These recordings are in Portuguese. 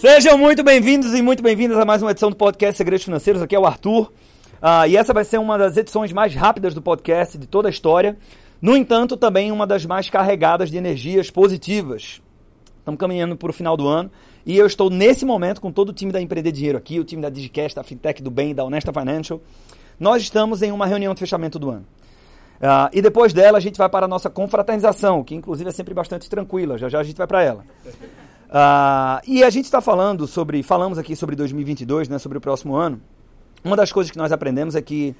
Sejam muito bem-vindos e muito bem-vindas a mais uma edição do podcast Segredos Financeiros. Aqui é o Arthur. Ah, e essa vai ser uma das edições mais rápidas do podcast de toda a história. No entanto, também uma das mais carregadas de energias positivas. Estamos caminhando para o final do ano e eu estou nesse momento com todo o time da Empreender Dinheiro aqui, o time da Digicast, da Fintech do Bem, da Honesta Financial. Nós estamos em uma reunião de fechamento do ano. Uh, e depois dela a gente vai para a nossa confraternização, que inclusive é sempre bastante tranquila. Já já a gente vai para ela. Uh, e a gente está falando sobre, falamos aqui sobre 2022, né, sobre o próximo ano. Uma das coisas que nós aprendemos é que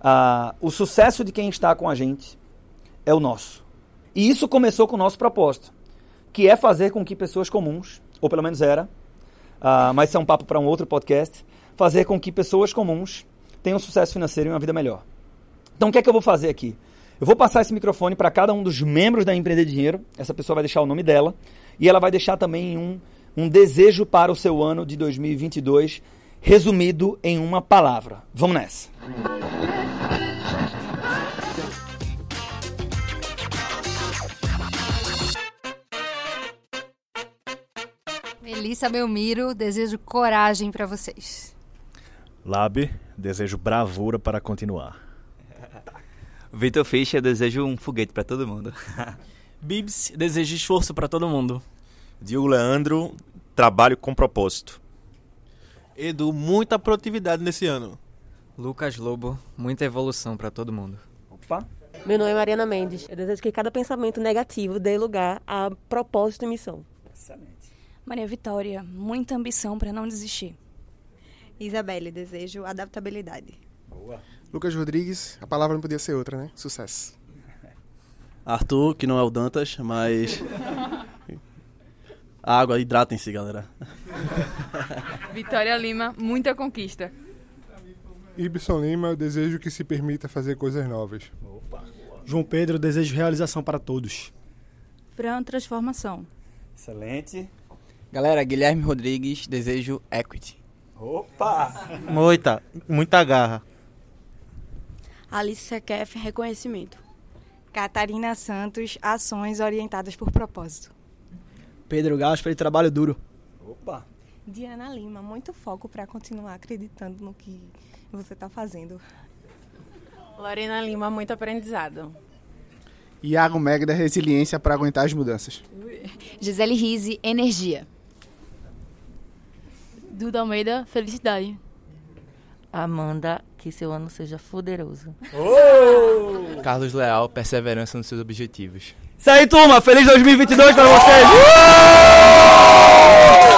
uh, o sucesso de quem está com a gente é o nosso. E isso começou com o nosso propósito, que é fazer com que pessoas comuns, ou pelo menos era, mas isso é um papo para um outro podcast, fazer com que pessoas comuns tenham sucesso financeiro e uma vida melhor. Então o que é que eu vou fazer aqui? Eu vou passar esse microfone para cada um dos membros da Empreender Dinheiro. Essa pessoa vai deixar o nome dela. E ela vai deixar também um, um desejo para o seu ano de 2022, resumido em uma palavra. Vamos nessa. Melissa Belmiro, desejo coragem para vocês. Lab, desejo bravura para continuar. Vitor Fischer, desejo um foguete para todo mundo. Bibs, desejo esforço para todo mundo. Diogo Leandro, trabalho com propósito. Edu, muita produtividade nesse ano. Lucas Lobo, muita evolução para todo mundo. Opa. Meu nome é Mariana Mendes. Eu desejo que cada pensamento negativo dê lugar a propósito e missão. Excelente. Maria Vitória, muita ambição para não desistir. Isabelle, desejo adaptabilidade. Boa. Lucas Rodrigues, a palavra não podia ser outra, né? Sucesso. Arthur, que não é o Dantas, mas. Água, hidratem-se, galera. Vitória Lima, muita conquista. Ibson Lima, eu desejo que se permita fazer coisas novas. Opa. João Pedro, desejo realização para todos. Fran, transformação. Excelente. Galera, Guilherme Rodrigues, desejo equity. Opa! Muita, muita garra. Alice Sequef, reconhecimento. Catarina Santos, ações orientadas por propósito. Pedro Gaspar, trabalho duro. Opa! Diana Lima, muito foco para continuar acreditando no que você está fazendo. Lorena Lima, muito aprendizado. Iago Megda, resiliência para aguentar as mudanças. Gisele Rise, energia. Duda Almeida, felicidade. Amanda, que seu ano seja fuderoso. Oh! Carlos Leal, perseverança nos seus objetivos. Isso aí, turma! Feliz 2022 para vocês! Uh!